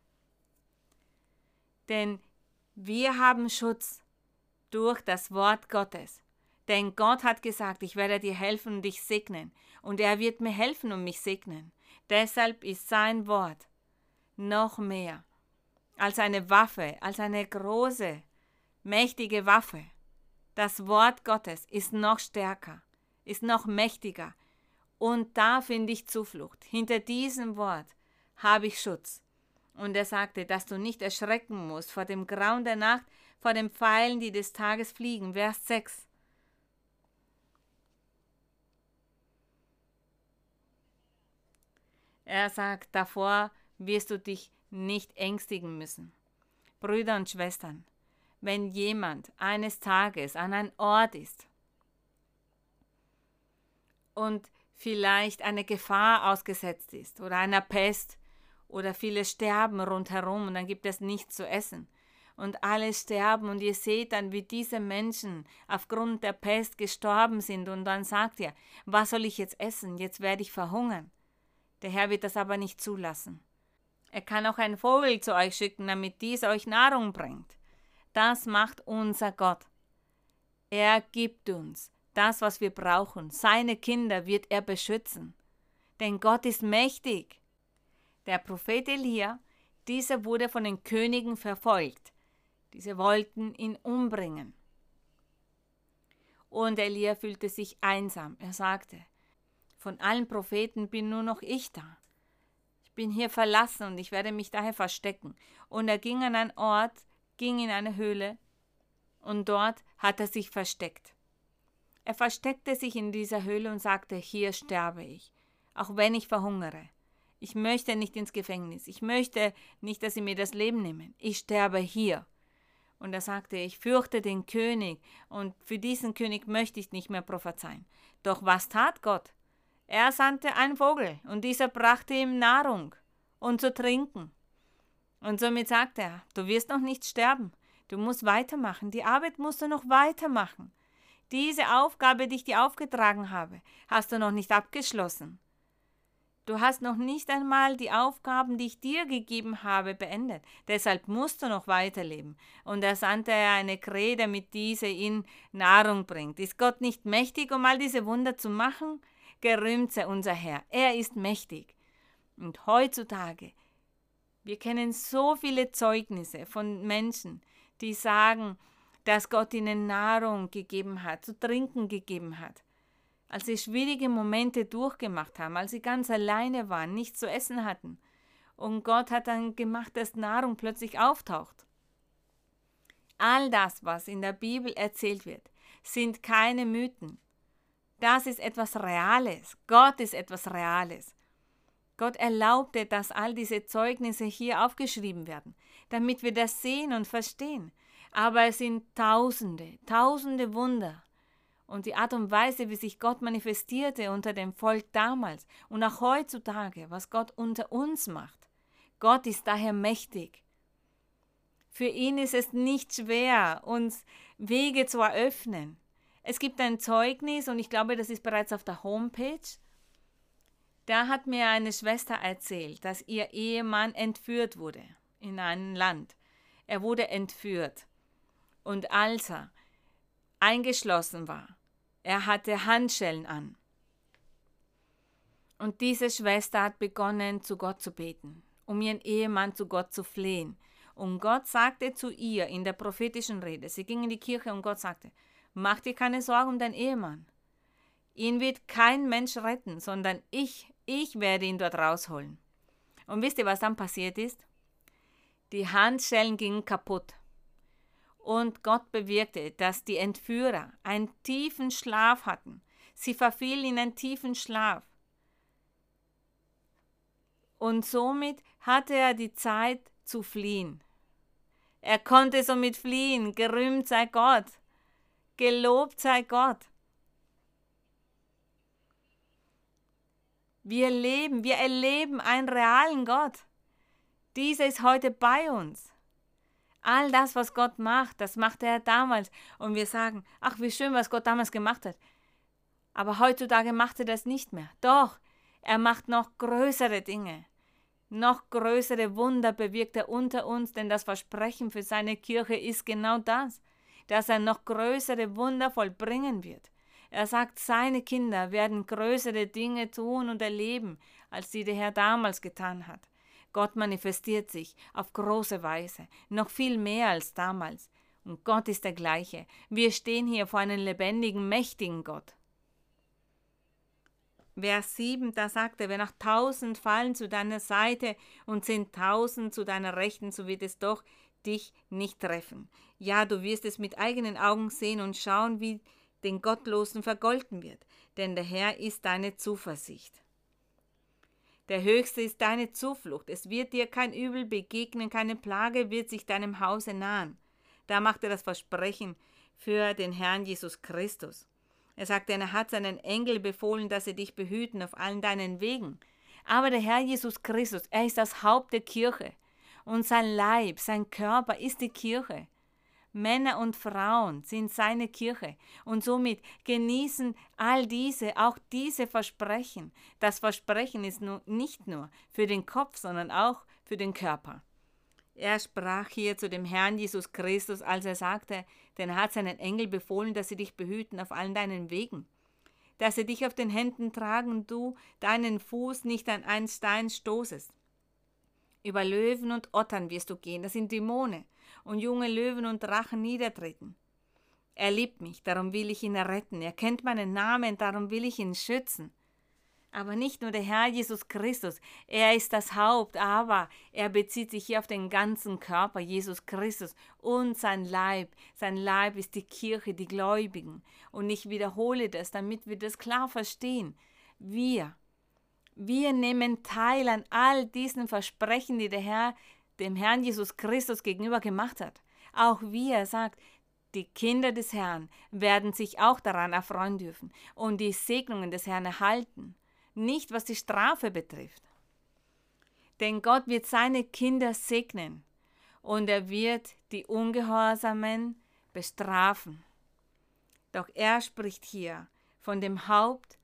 Denn wir haben Schutz durch das Wort Gottes. Denn Gott hat gesagt, ich werde dir helfen und dich segnen. Und er wird mir helfen und mich segnen. Deshalb ist sein Wort noch mehr als eine Waffe, als eine große, mächtige Waffe. Das Wort Gottes ist noch stärker, ist noch mächtiger. Und da finde ich Zuflucht. Hinter diesem Wort habe ich Schutz. Und er sagte, dass du nicht erschrecken musst vor dem Grauen der Nacht, vor den Pfeilen, die des Tages fliegen. Vers 6. Er sagt, davor wirst du dich nicht ängstigen müssen. Brüder und Schwestern, wenn jemand eines Tages an einem Ort ist und vielleicht eine Gefahr ausgesetzt ist oder einer Pest oder viele sterben rundherum und dann gibt es nichts zu essen und alle sterben und ihr seht dann, wie diese Menschen aufgrund der Pest gestorben sind und dann sagt ihr, was soll ich jetzt essen? Jetzt werde ich verhungern. Der Herr wird das aber nicht zulassen. Er kann auch einen Vogel zu euch schicken, damit dies euch Nahrung bringt. Das macht unser Gott. Er gibt uns das, was wir brauchen. Seine Kinder wird er beschützen. Denn Gott ist mächtig. Der Prophet Elia, dieser wurde von den Königen verfolgt. Diese wollten ihn umbringen. Und Elia fühlte sich einsam. Er sagte, von allen Propheten bin nur noch ich da. Ich bin hier verlassen und ich werde mich daher verstecken. Und er ging an einen Ort, ging in eine Höhle, und dort hat er sich versteckt. Er versteckte sich in dieser Höhle und sagte, hier sterbe ich, auch wenn ich verhungere. Ich möchte nicht ins Gefängnis. Ich möchte nicht, dass sie mir das Leben nehmen. Ich sterbe hier. Und er sagte, ich fürchte den König und für diesen König möchte ich nicht mehr prophezeien. Doch was tat Gott? Er sandte einen Vogel, und dieser brachte ihm Nahrung und zu trinken. Und somit sagte er, du wirst noch nicht sterben, du musst weitermachen, die Arbeit musst du noch weitermachen. Diese Aufgabe, die ich dir aufgetragen habe, hast du noch nicht abgeschlossen. Du hast noch nicht einmal die Aufgaben, die ich dir gegeben habe, beendet. Deshalb musst du noch weiterleben. Und er sandte er eine Krähe, damit diese ihn Nahrung bringt. Ist Gott nicht mächtig, um all diese Wunder zu machen? Gerühmt sei unser Herr. Er ist mächtig. Und heutzutage, wir kennen so viele Zeugnisse von Menschen, die sagen, dass Gott ihnen Nahrung gegeben hat, zu trinken gegeben hat. Als sie schwierige Momente durchgemacht haben, als sie ganz alleine waren, nichts zu essen hatten. Und Gott hat dann gemacht, dass Nahrung plötzlich auftaucht. All das, was in der Bibel erzählt wird, sind keine Mythen. Das ist etwas Reales. Gott ist etwas Reales. Gott erlaubte, dass all diese Zeugnisse hier aufgeschrieben werden, damit wir das sehen und verstehen. Aber es sind Tausende, Tausende Wunder. Und die Art und Weise, wie sich Gott manifestierte unter dem Volk damals und auch heutzutage, was Gott unter uns macht. Gott ist daher mächtig. Für ihn ist es nicht schwer, uns Wege zu eröffnen. Es gibt ein Zeugnis und ich glaube, das ist bereits auf der Homepage. Da hat mir eine Schwester erzählt, dass ihr Ehemann entführt wurde in ein Land. Er wurde entführt. Und als er eingeschlossen war, er hatte Handschellen an. Und diese Schwester hat begonnen, zu Gott zu beten, um ihren Ehemann zu Gott zu flehen. Und Gott sagte zu ihr in der prophetischen Rede, sie ging in die Kirche und Gott sagte, Mach dir keine Sorgen um deinen Ehemann. Ihn wird kein Mensch retten, sondern ich, ich werde ihn dort rausholen. Und wisst ihr, was dann passiert ist? Die Handschellen gingen kaputt. Und Gott bewirkte, dass die Entführer einen tiefen Schlaf hatten. Sie verfielen in einen tiefen Schlaf. Und somit hatte er die Zeit zu fliehen. Er konnte somit fliehen, gerühmt sei Gott. Gelobt sei Gott. Wir leben, wir erleben einen realen Gott. Dieser ist heute bei uns. All das, was Gott macht, das machte er damals. Und wir sagen, ach, wie schön, was Gott damals gemacht hat. Aber heutzutage macht er das nicht mehr. Doch, er macht noch größere Dinge. Noch größere Wunder bewirkt er unter uns, denn das Versprechen für seine Kirche ist genau das dass er noch größere Wunder vollbringen wird. Er sagt, seine Kinder werden größere Dinge tun und erleben, als die der Herr damals getan hat. Gott manifestiert sich auf große Weise, noch viel mehr als damals. Und Gott ist der gleiche. Wir stehen hier vor einem lebendigen, mächtigen Gott. Vers 7, da sagt er, wenn auch tausend fallen zu deiner Seite und zehntausend zu deiner Rechten, so wird es doch dich nicht treffen. Ja, du wirst es mit eigenen Augen sehen und schauen, wie den Gottlosen vergolten wird, denn der Herr ist deine Zuversicht. Der Höchste ist deine Zuflucht, es wird dir kein Übel begegnen, keine Plage wird sich deinem Hause nahen. Da macht er das Versprechen für den Herrn Jesus Christus. Er sagt, er hat seinen Engel befohlen, dass sie dich behüten auf allen deinen Wegen. Aber der Herr Jesus Christus, er ist das Haupt der Kirche und sein Leib, sein Körper ist die Kirche. Männer und Frauen sind seine Kirche und somit genießen all diese, auch diese Versprechen. Das Versprechen ist nur, nicht nur für den Kopf, sondern auch für den Körper. Er sprach hier zu dem Herrn Jesus Christus, als er sagte, denn er hat seinen Engel befohlen, dass sie dich behüten auf allen deinen Wegen, dass sie dich auf den Händen tragen und du deinen Fuß nicht an einen Stein stoßest. Über Löwen und Ottern wirst du gehen, das sind Dämonen, und junge Löwen und Drachen niedertreten. Er liebt mich, darum will ich ihn erretten. Er kennt meinen Namen, darum will ich ihn schützen. Aber nicht nur der Herr Jesus Christus, er ist das Haupt, aber er bezieht sich hier auf den ganzen Körper, Jesus Christus und sein Leib. Sein Leib ist die Kirche, die Gläubigen. Und ich wiederhole das, damit wir das klar verstehen. Wir, wir nehmen teil an all diesen Versprechen, die der Herr dem Herrn Jesus Christus gegenüber gemacht hat. Auch wir, er sagt, die Kinder des Herrn werden sich auch daran erfreuen dürfen und die Segnungen des Herrn erhalten, nicht was die Strafe betrifft. Denn Gott wird seine Kinder segnen und er wird die Ungehorsamen bestrafen. Doch er spricht hier von dem Haupt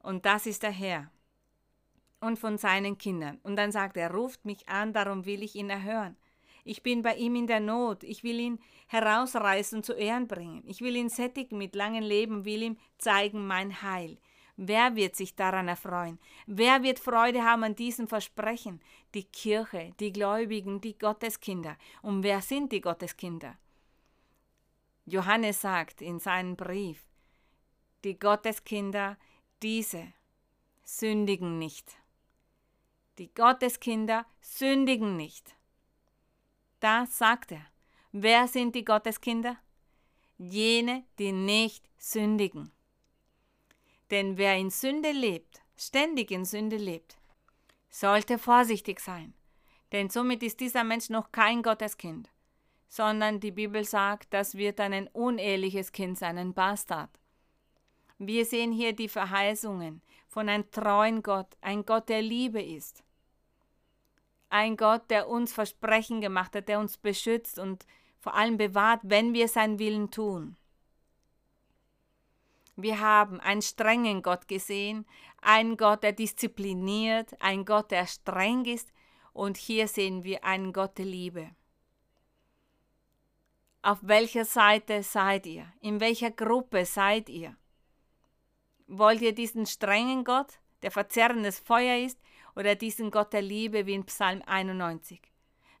und das ist der Herr und von seinen Kindern. Und dann sagt er, ruft mich an, darum will ich ihn erhören. Ich bin bei ihm in der Not, ich will ihn herausreißen, zu Ehren bringen. Ich will ihn sättigen mit langem Leben, will ihm zeigen mein Heil. Wer wird sich daran erfreuen? Wer wird Freude haben an diesem Versprechen? Die Kirche, die Gläubigen, die Gotteskinder. Und wer sind die Gotteskinder? Johannes sagt in seinem Brief, die Gotteskinder, diese sündigen nicht. Die Gotteskinder sündigen nicht. Da sagt er, wer sind die Gotteskinder? Jene, die nicht sündigen. Denn wer in Sünde lebt, ständig in Sünde lebt, sollte vorsichtig sein, denn somit ist dieser Mensch noch kein Gotteskind, sondern die Bibel sagt, das wird ein uneheliches Kind sein, ein Bastard. Wir sehen hier die Verheißungen von einem treuen Gott, ein Gott, der Liebe ist. Ein Gott, der uns Versprechen gemacht hat, der uns beschützt und vor allem bewahrt, wenn wir seinen Willen tun. Wir haben einen strengen Gott gesehen, einen Gott, der diszipliniert, einen Gott, der streng ist, und hier sehen wir einen Gott der Liebe. Auf welcher Seite seid ihr? In welcher Gruppe seid ihr? Wollt ihr diesen strengen Gott, der verzerrendes Feuer ist, oder diesen Gott der Liebe wie in Psalm 91?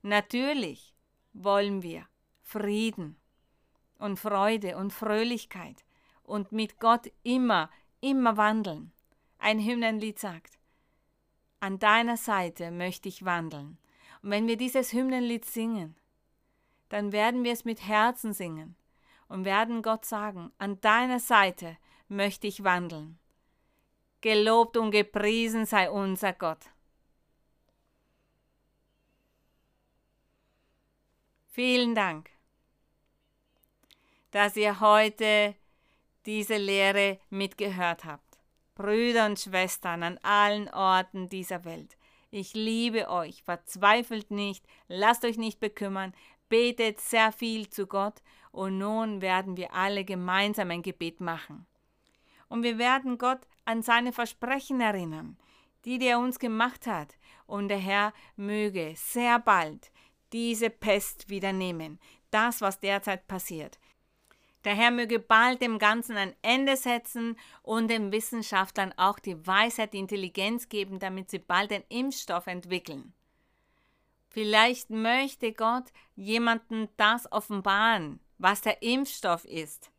Natürlich wollen wir Frieden und Freude und Fröhlichkeit und mit Gott immer, immer wandeln. Ein Hymnenlied sagt, an deiner Seite möchte ich wandeln. Und wenn wir dieses Hymnenlied singen, dann werden wir es mit Herzen singen und werden Gott sagen, an deiner Seite möchte ich wandeln. Gelobt und gepriesen sei unser Gott. Vielen Dank, dass ihr heute diese Lehre mitgehört habt. Brüder und Schwestern an allen Orten dieser Welt. Ich liebe euch, verzweifelt nicht, lasst euch nicht bekümmern, betet sehr viel zu Gott und nun werden wir alle gemeinsam ein Gebet machen. Und wir werden Gott an seine Versprechen erinnern, die er uns gemacht hat. Und der Herr möge sehr bald diese Pest wieder nehmen, das, was derzeit passiert. Der Herr möge bald dem Ganzen ein Ende setzen und den Wissenschaftlern auch die Weisheit, die Intelligenz geben, damit sie bald einen Impfstoff entwickeln. Vielleicht möchte Gott jemanden das offenbaren, was der Impfstoff ist.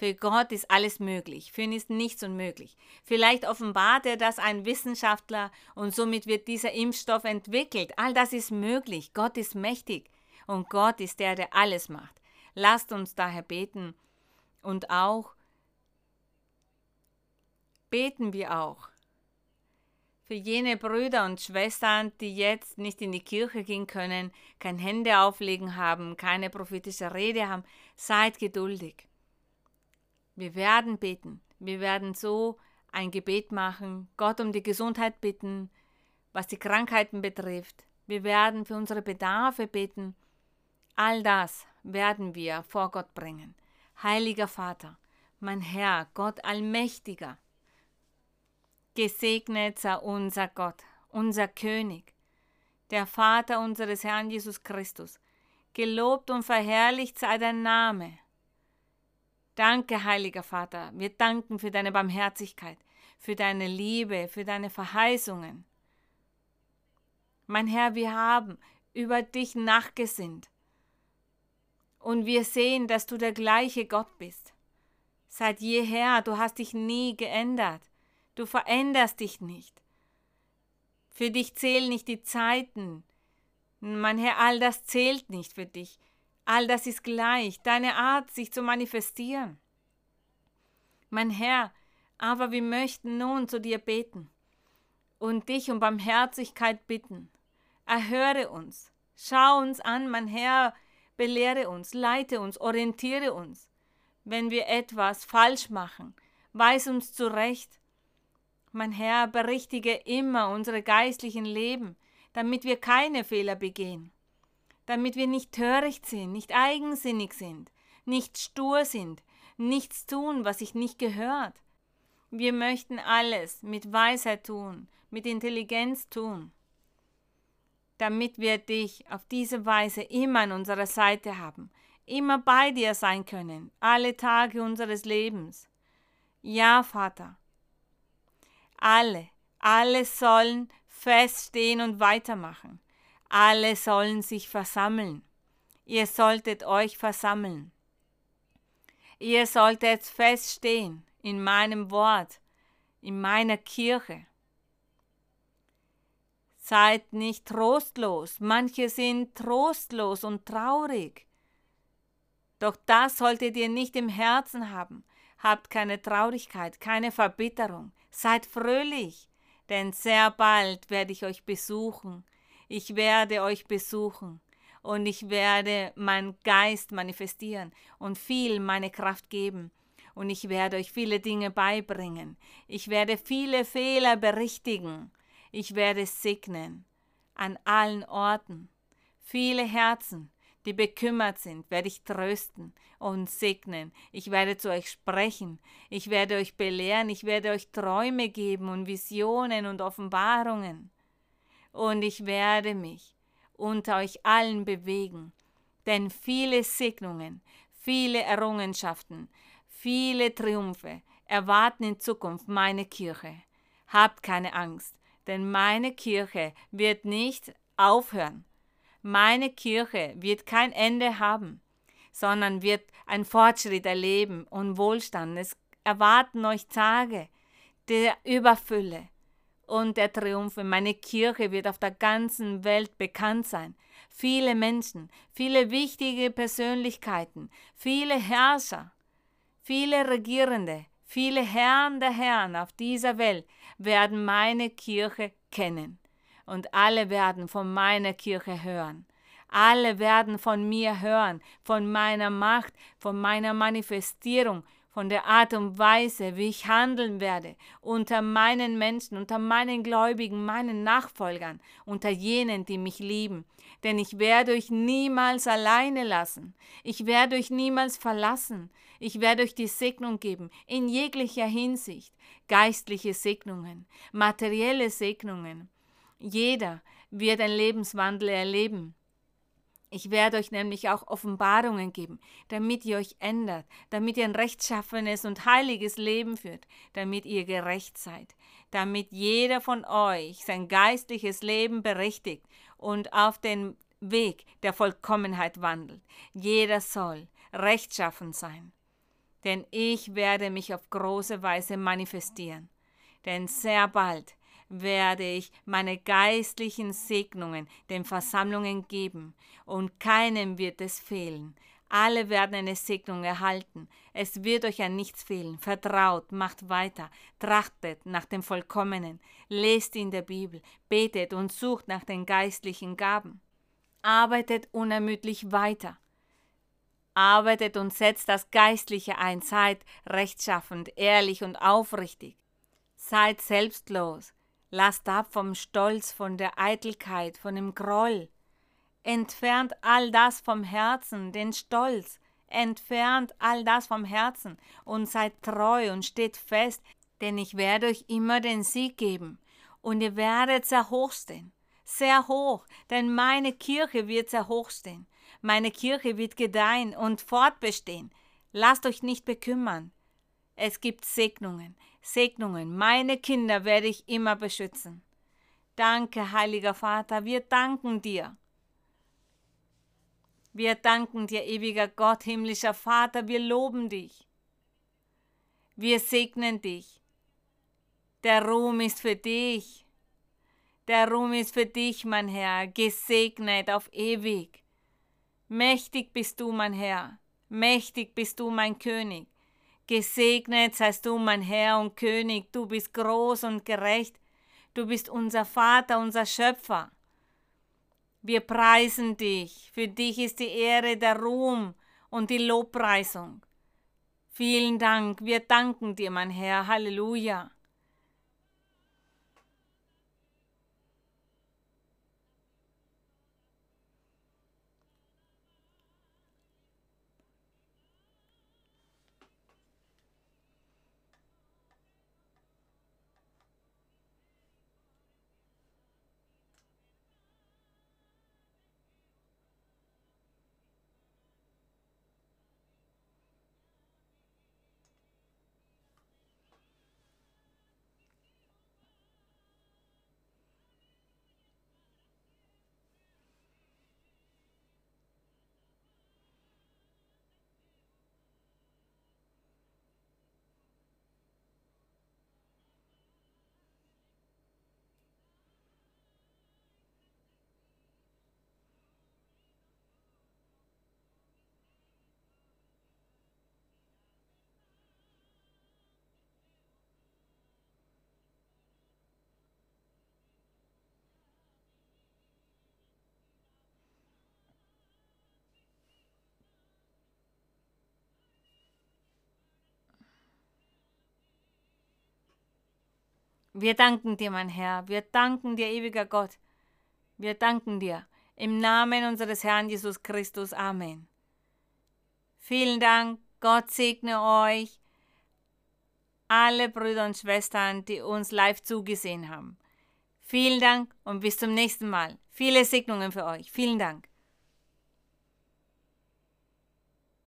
Für Gott ist alles möglich, für ihn ist nichts unmöglich. Vielleicht offenbart er das ein Wissenschaftler und somit wird dieser Impfstoff entwickelt. All das ist möglich. Gott ist mächtig und Gott ist der, der alles macht. Lasst uns daher beten und auch beten wir auch für jene Brüder und Schwestern, die jetzt nicht in die Kirche gehen können, kein Hände auflegen haben, keine prophetische Rede haben. Seid geduldig. Wir werden beten. Wir werden so ein Gebet machen, Gott um die Gesundheit bitten, was die Krankheiten betrifft. Wir werden für unsere Bedarfe beten. All das werden wir vor Gott bringen. Heiliger Vater, mein Herr, Gott Allmächtiger, gesegnet sei unser Gott, unser König, der Vater unseres Herrn Jesus Christus, gelobt und verherrlicht sei dein Name. Danke, heiliger Vater, wir danken für deine Barmherzigkeit, für deine Liebe, für deine Verheißungen. Mein Herr, wir haben über dich nachgesinnt und wir sehen, dass du der gleiche Gott bist. Seit jeher, du hast dich nie geändert. Du veränderst dich nicht. Für dich zählen nicht die Zeiten. Mein Herr, all das zählt nicht für dich. All das ist gleich, deine Art, sich zu manifestieren. Mein Herr, aber wir möchten nun zu dir beten und dich um Barmherzigkeit bitten. Erhöre uns, schau uns an, mein Herr, belehre uns, leite uns, orientiere uns. Wenn wir etwas falsch machen, weis uns zurecht. Mein Herr, berichtige immer unsere geistlichen Leben, damit wir keine Fehler begehen, damit wir nicht töricht sind, nicht eigensinnig sind, nicht stur sind, nichts tun, was sich nicht gehört. Wir möchten alles mit Weisheit tun, mit Intelligenz tun damit wir dich auf diese Weise immer an unserer Seite haben, immer bei dir sein können, alle Tage unseres Lebens. Ja, Vater. Alle, alle sollen feststehen und weitermachen. Alle sollen sich versammeln. Ihr solltet euch versammeln. Ihr solltet feststehen in meinem Wort, in meiner Kirche. Seid nicht trostlos. Manche sind trostlos und traurig. Doch das solltet ihr nicht im Herzen haben. Habt keine Traurigkeit, keine Verbitterung. Seid fröhlich, denn sehr bald werde ich euch besuchen. Ich werde euch besuchen und ich werde meinen Geist manifestieren und viel meine Kraft geben. Und ich werde euch viele Dinge beibringen. Ich werde viele Fehler berichtigen. Ich werde segnen an allen Orten. Viele Herzen, die bekümmert sind, werde ich trösten und segnen. Ich werde zu euch sprechen. Ich werde euch belehren. Ich werde euch Träume geben und Visionen und Offenbarungen. Und ich werde mich unter euch allen bewegen. Denn viele Segnungen, viele Errungenschaften, viele Triumphe erwarten in Zukunft meine Kirche. Habt keine Angst, denn meine Kirche wird nicht aufhören. Meine Kirche wird kein Ende haben, sondern wird ein Fortschritt erleben und Wohlstand. Es erwarten euch Tage der Überfülle und der Triumphe. Meine Kirche wird auf der ganzen Welt bekannt sein. Viele Menschen, viele wichtige Persönlichkeiten, viele Herrscher, viele Regierende, viele Herren der Herren auf dieser Welt werden meine Kirche kennen und alle werden von meiner Kirche hören. Alle werden von mir hören, von meiner Macht, von meiner Manifestierung, von der Art und Weise, wie ich handeln werde, unter meinen Menschen, unter meinen Gläubigen, meinen Nachfolgern, unter jenen, die mich lieben. Denn ich werde euch niemals alleine lassen. Ich werde euch niemals verlassen. Ich werde euch die Segnung geben, in jeglicher Hinsicht. Geistliche Segnungen, materielle Segnungen, jeder wird ein Lebenswandel erleben. Ich werde euch nämlich auch Offenbarungen geben, damit ihr euch ändert, damit ihr ein rechtschaffenes und heiliges Leben führt, damit ihr gerecht seid, damit jeder von euch sein geistliches Leben berichtigt und auf den Weg der Vollkommenheit wandelt. Jeder soll rechtschaffen sein. Denn ich werde mich auf große Weise manifestieren. Denn sehr bald werde ich meine geistlichen Segnungen den Versammlungen geben, und keinem wird es fehlen. Alle werden eine Segnung erhalten. Es wird euch an nichts fehlen. Vertraut, macht weiter, trachtet nach dem Vollkommenen, lest in der Bibel, betet und sucht nach den geistlichen Gaben. Arbeitet unermüdlich weiter. Arbeitet und setzt das Geistliche ein, seid rechtschaffend, ehrlich und aufrichtig. Seid selbstlos, Lasst ab vom Stolz, von der Eitelkeit, von dem Groll. Entfernt all das vom Herzen, den Stolz. Entfernt all das vom Herzen und seid treu und steht fest, denn ich werde euch immer den Sieg geben. Und ihr werdet sehr hoch stehen. Sehr hoch, denn meine Kirche wird sehr hoch stehen. Meine Kirche wird gedeihen und fortbestehen. Lasst euch nicht bekümmern. Es gibt Segnungen. Segnungen. Meine Kinder werde ich immer beschützen. Danke, heiliger Vater, wir danken dir. Wir danken dir, ewiger Gott, himmlischer Vater, wir loben dich. Wir segnen dich. Der Ruhm ist für dich. Der Ruhm ist für dich, mein Herr, gesegnet auf ewig. Mächtig bist du, mein Herr, mächtig bist du, mein König. Gesegnet seist du, mein Herr und König, du bist groß und gerecht, du bist unser Vater, unser Schöpfer. Wir preisen dich, für dich ist die Ehre, der Ruhm und die Lobpreisung. Vielen Dank, wir danken dir, mein Herr, Halleluja. Wir danken dir, mein Herr. Wir danken dir, ewiger Gott. Wir danken dir. Im Namen unseres Herrn Jesus Christus. Amen. Vielen Dank. Gott segne euch. Alle Brüder und Schwestern, die uns live zugesehen haben. Vielen Dank und bis zum nächsten Mal. Viele Segnungen für euch. Vielen Dank.